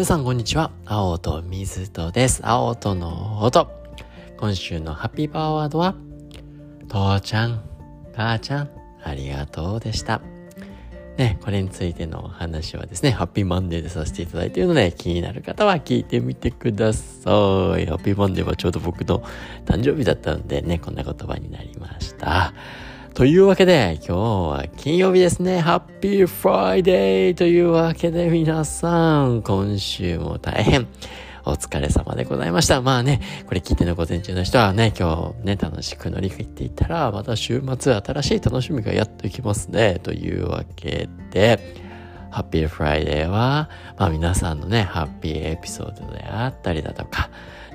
皆さんこんにちは。青砥瑞人です。青砥の音。今週のハッピーパワーワードは、父ちゃん、母ちゃん、ありがとうでした。ね、これについてのお話はですね、ハッピーマンデーでさせていただいているので、気になる方は聞いてみてください。ハッピーマンデーはちょうど僕の誕生日だったのでね、こんな言葉になりました。というわけで、今日は金曜日ですね。ハッピーフライデーというわけで皆さん、今週も大変お疲れ様でございました。まあね、これ聞いての午前中の人はね、今日ね、楽しく乗り切っていったら、また週末新しい楽しみがやってきますね。というわけで、ハッピーフライデーは、まあ皆さんのね、ハッピーエピソードであったりだとか、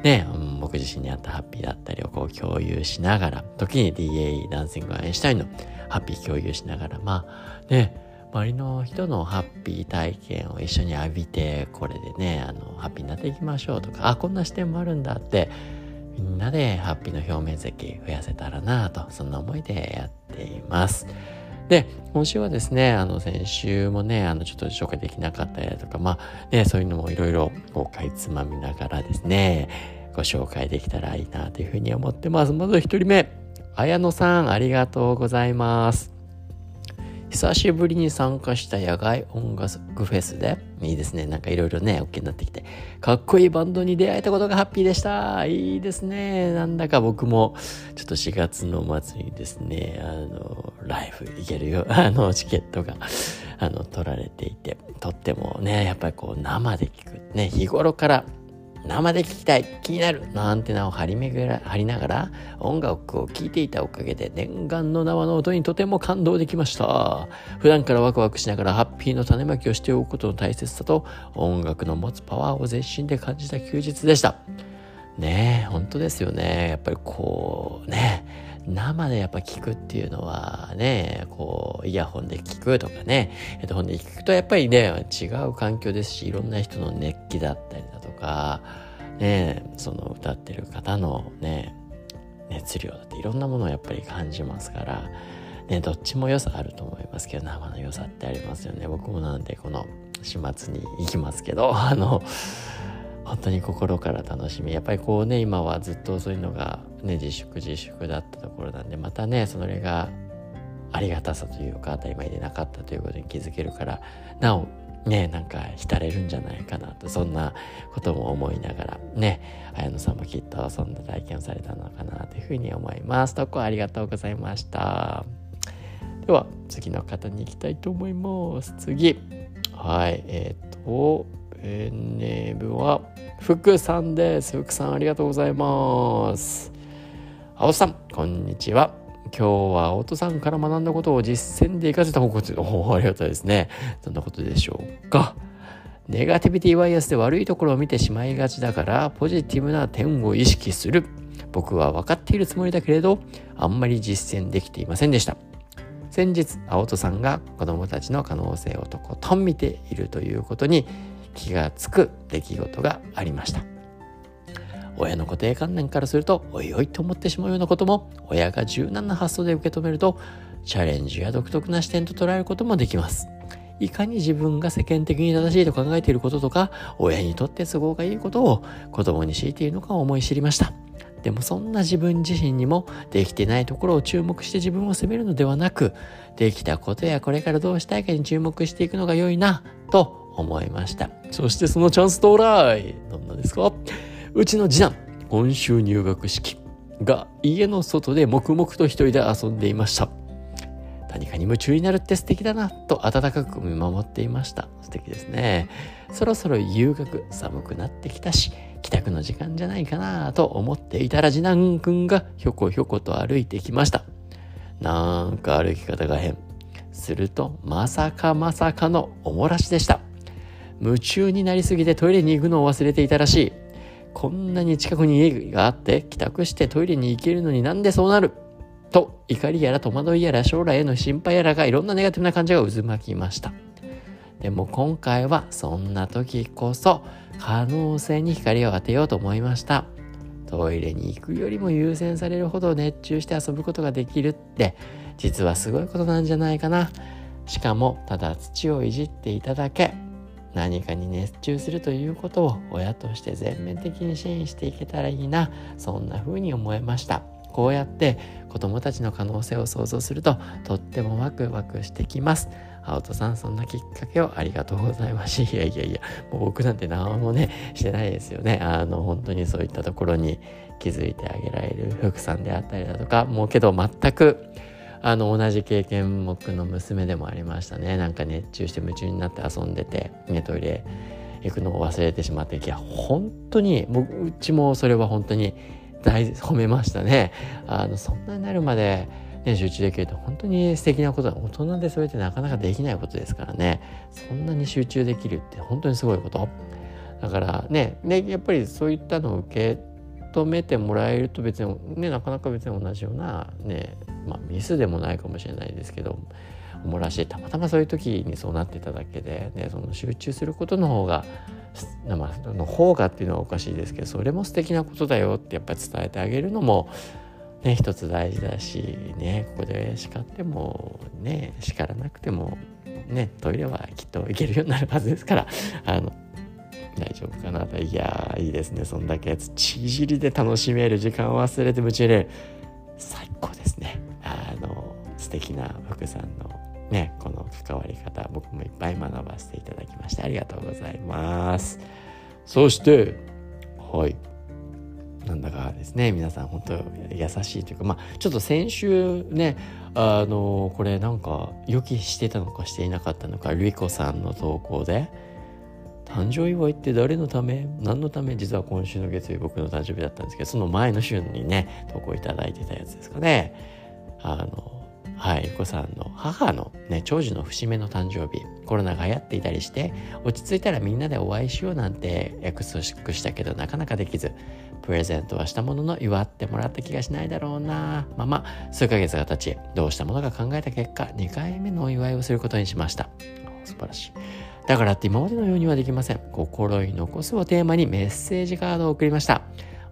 ね、僕自身にあったハッピーだったりをこう共有しながら、時に DAE ダンシングアインシュタインのハッピー共有しながら、まあね、周りの人のハッピー体験を一緒に浴びて、これでね、あの、ハッピーになっていきましょうとか、あ、こんな視点もあるんだって、みんなでハッピーの表面積増やせたらなと、そんな思いでやっています。で、今週はですね、あの、先週もね、あの、ちょっと紹介できなかったりだとか、まあ、ね、そういうのもいろいろ、こう、かいつまみながらですね、ご紹介できたらいいなというふうに思ってます。まず一人目、綾野さん、ありがとうございます。久しぶりに参加した野外音楽フェスで、いいですね。なんかいろいろね、OK になってきて、かっこいいバンドに出会えたことがハッピーでした。いいですね。なんだか僕も、ちょっと4月の末にですね、あの、ライブ行けるよ、あの、チケットが、あの、取られていて、とってもね、やっぱりこう、生で聞く。ね、日頃から、生で聞きたい気になる。のアンテナを張り巡ら張りながら音楽を聴いていたおかげで念願の生の音にとても感動できました。普段からワクワクしながらハッピーの種まきをしておくことの大切さと音楽の持つパワーを全身で感じた休日でした。ねえ本当ですよね。やっぱりこうね生でやっぱ聞くっていうのはね、こう、イヤホンで聞くとかね、ヘッドホンで聞くとやっぱりね、違う環境ですし、いろんな人の熱気だったりか、ね、その歌ってる方のね、熱量だっていろんなものをやっぱり感じますから、ね、どっちも良さあると思いますけど、生の良さってありますよね。僕もなんでこの始末に行きますけど、あの、本当に心から楽しみやっぱりこうね今はずっとそういうのがね自粛自粛だったところなんでまたねそれがありがたさというか当たり前でなかったということに気づけるからなおねなんか浸れるんじゃないかなとそんなことも思いながらね綾野さんもきっとそんな体験をされたのかなというふうに思います。とこありがとうございました。では次の方に行きたいと思います。次はいえっ、とペンネームは福さんです。福さんありがとうございます。青さん、こんにちは。今日は青戸さんから学んだことを実践で活かせた方向で、おありがたいですね。どんなことでしょうか。ネガティビティバイアスで悪いところを見てしまいがちだから、ポジティブな点を意識する。僕は分かっているつもりだけれど、あんまり実践できていませんでした。先日、青戸さんが子供たちの可能性をとことん見ているということに気がつく出来事がありました親の固定観念からするとおいおいと思ってしまうようなことも親が柔軟な発想で受け止めるとチャレンジや独特な視点と捉えることもできます。いかに自分が世間的に正しいと考えていることとか親にとって都合がいいことを子供に強いているのかを思い知りました。でもそんな自分自身にもできてないところを注目して自分を責めるのではなくできたことやこれからどうしたいかに注目していくのが良いなと思いました。そしてそのチャンス到来。どんなですか？うちの次男、今週入学式が家の外で黙々と一人で遊んでいました。何かに夢中になるって素敵だなと温かく見守っていました。素敵ですね。そろそろ夕学寒くなってきたし、帰宅の時間じゃないかなと思っていたら次男くんがひょこひょこと歩いてきました。なんか歩き方が変。すると、まさかまさかのおもらしでした。夢中になりすぎてトイレに行くのを忘れていたらしい。こんなに近くに家があって帰宅してトイレに行けるのになんでそうなる？と怒りやら戸惑いやら将来への心配やらがいろんなネガティブな感情が渦巻きました。でも今回はそんな時こそ可能性に光を当てようと思いました。トイレに行くよりも優先されるほど熱中して遊ぶことができるって実はすごいことなんじゃないかな。しかもただ土をいじっていただけ何かに熱中するということを親として全面的に支援していけたらいいなそんな風に思いました。こうやって子供たちの可能性を想像するととってもワクワクしてきます。青戸さんそんなきっかけをありがとうございます。いやいやいやもう僕なんて何もねしてないですよね。あの本当にそういったところに気づいてあげられる福さんであったりだとかもうけど全くあの同じ経験僕の娘でもありましたね。なんか熱中して夢中になって遊んでて、ね、トイレ行くのを忘れてしまって。いや本当にもううちもそれは本当に大褒めましたね。あのそんなになるまで、ね、集中できると本当に素敵なことだ大人でそれってなかなかできないことですからね。そんなに集中できるって本当にすごいこと。だからねねやっぱりそういったのを受け止めてもらえると別にねなかなか別に同じようなねまあミスでもないかもしれないですけどおもらしてたまたまそういう時にそうなってただけで、ね、その集中することの方がまあ、の方がっていうのはおかしいですけどそれも素敵なことだよってやっぱり伝えてあげるのもね一つ大事だしねここで叱ってもね叱らなくてもねトイレはきっと行けるようになるはずですからあの大丈夫かなと。いやいいですねそんだけちじりで楽しめる時間を忘れて夢中での素敵な福さんのねこの関わり方僕もいっぱい学ばせていただきましてありがとうございます。そしてはい。なんだかですね皆さん本当優しいというかまあちょっと先週ねあのこれなんか予期してたのかしていなかったのかルイコさんの投稿で誕生祝いって誰のため？何のため？実は今週の月曜日僕の誕生日だったんですけどその前の週にね投稿いただいてたやつですかね。あのはい、ゆこさんの母のね、長寿の節目の誕生日、コロナが流行っていたりして、落ち着いたらみんなでお会いしようなんて約束したけどなかなかできず、プレゼントはしたものの祝ってもらった気がしないだろうなまま数ヶ月が経ち、どうしたものか考えた結果、2回目のお祝いをすることにしました。素晴らしい。だからって今までのようにはできません。心に残すをテーマにメッセージカードを送りました。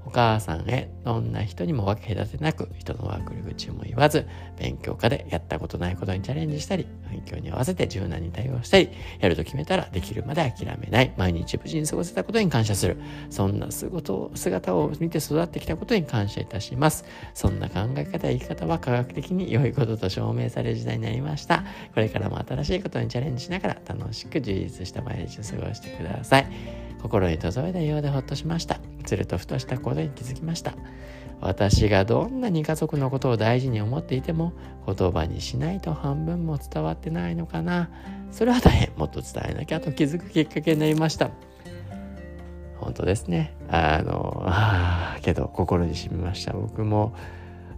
お母さんへどんな人にも分け隔てなく人の悪口も言わず勉強家でやったことないことにチャレンジしたり環境に合わせて柔軟に対応したりやると決めたらできるまで諦めない毎日無事に過ごせたことに感謝するそんな姿を見て育ってきたことに感謝いたしますそんな考え方や生き方は科学的に良いことと証明される時代になりましたこれからも新しいことにチャレンジしながら楽しく充実した毎日を過ごしてください心に届いたようでほっとしました。するとふとしたことに気づきました。私がどんなに家族のことを大事に思っていても言葉にしないと半分も伝わってないのかな。それは大変もっと伝えなきゃと気づくきっかけになりました。本当ですね。あのあ けど心に染みました。僕も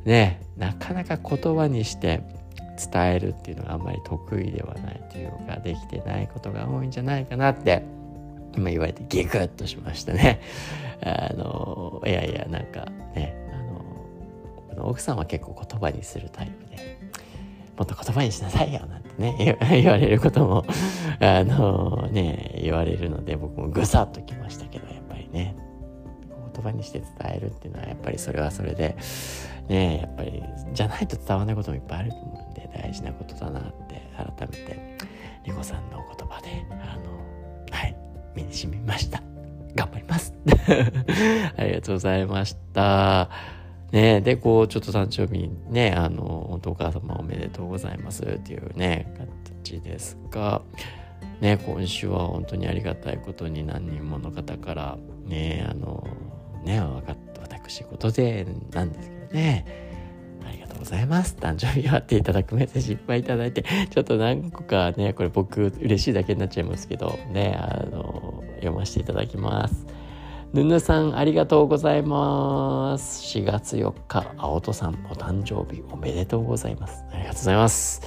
ねなかなか言葉にして伝えるっていうのがあんまり得意ではないというかできてないことが多いんじゃないかなって今言われてギクッとしましたね。あの、いやいや、なんかね、あの、奥さんは結構言葉にするタイプで、もっと言葉にしなさいよ、なんてね、言われることも、あの、ね、言われるので、僕もぐさっときましたけど、やっぱりね、言葉にして伝えるっていうのは、やっぱりそれはそれで、ね、やっぱり、じゃないと伝わらないこともいっぱいあると思うんで、大事なことだなって、改めて、リコさんのお言葉で、あの、はい、身に染みました。頑張ります。ありがとうございました。ねで、こう、ちょっと誕生日ね、あの、本当お母様おめでとうございますっていうね、形ですが、ね、今週は本当にありがたいことに何人もの方から、ね、あの、ね、分かった、私事でなんですけどねありがとう、ございます。誕生日祝っていただくメッセージいっぱいいただいて、ちょっと何個かね、これ僕嬉しいだけになっちゃいますけど、ね、あの、読ませていただきます。ぬぬさん、ありがとうございます。4月4日、青戸さん、お誕生日おめでとうございます。ありがとうございます。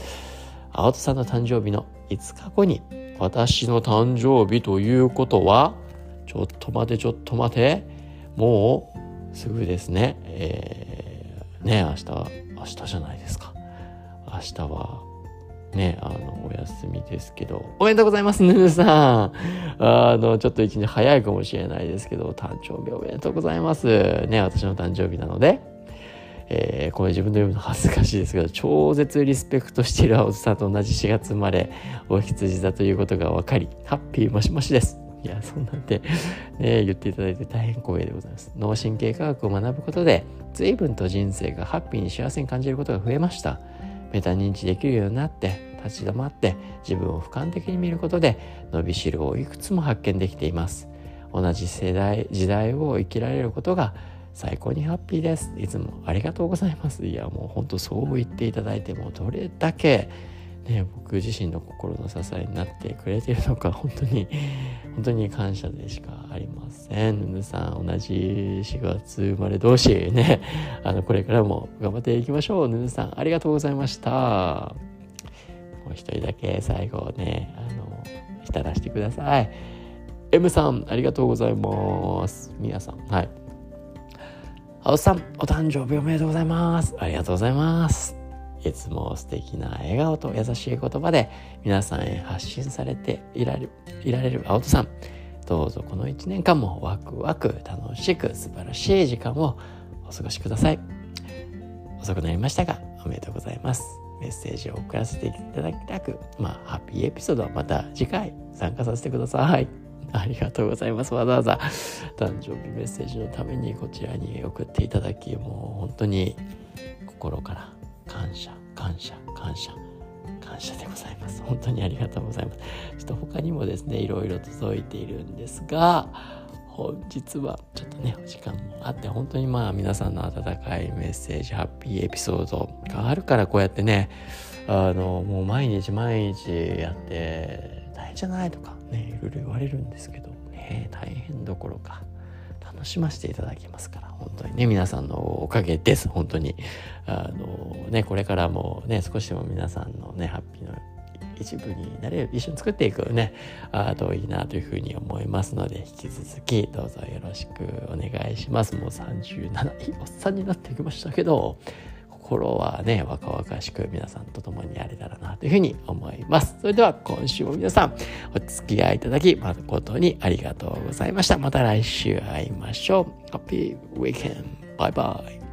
青戸さんの誕生日の5日後に、私の誕生日ということは、ちょっと待て、ちょっと待て、もうすぐですね。えー、ね、明日明日じゃないですか明日はね、あの、お休みですけど、おめでとうございます、ぬぬさん。あの、ちょっと一日早いかもしれないですけど、誕生日おめでとうございます。ね、私の誕生日なので、えー、これ自分で読むの恥ずかしいですけど超絶リスペクトしている青戸さんと同じ4月生まれお羊座ということが分かりハッピーもしもしです。いやそんなんで、ね、言っていただいて大変光栄でございます。脳神経科学を学ぶことで随分と人生がハッピーに幸せに感じることが増えました。メタ認知できるようになって立ち止まって自分を俯瞰的に見ることで伸びしろをいくつも発見できています同じ世代時代を生きられることが最高にハッピーですいつもありがとうございますいやもうほんとそう言っていただいてもどれだけね、僕自身の心の支えになってくれているのか本当に本当に感謝でしかありません。ぬぬさん同じ4月生まれ同士ねあのこれからも頑張っていきましょう。ぬぬさんありがとうございました。もう一人だけ最後ねあの浸らしてください。M さんありがとうございます。みやさんはい。青さんお誕生日おめでとうございます。ありがとうございます。いつも素敵な笑顔と優しい言葉で皆さんへ発信されていられるいられる青戸さんどうぞこの1年間もワクワク楽しく素晴らしい時間をお過ごしください遅くなりましたがおめでとうございますメッセージを送らせていただきたくまあハッピーエピソードはまた次回参加させてください。ありがとうございます。わざわざ。誕生日メッセージのためにこちらに送っていただき、もう本当に心から感謝感謝感謝感謝でございます。本当にありがとうございます。ちょっと他にもですねいろいろ届いているんですが本日はちょっとねお時間もあって本当にまあ皆さんの温かいメッセージハッピーエピソードがあるからこうやってねあのもう毎日毎日やって大変じゃないとかねいろいろ言われるんですけどね大変どころか楽しませていただきますから、本当にね、皆さんのおかげです、本当に。あのね、これからもね、少しでも皆さんのね、ハッピーの一部になれる、一緒に作っていくね、あといいなというふうに思いますので、引き続きどうぞよろしくお願いします。もう37、いいおっさんになってきましたけど、心はね、若々しく皆さんと共にやれたらなというふうに思います。それでは今週も皆さんお付き合いいただき誠にありがとうございました。また来週会いましょう。ハッピーウィーケンバイバイ。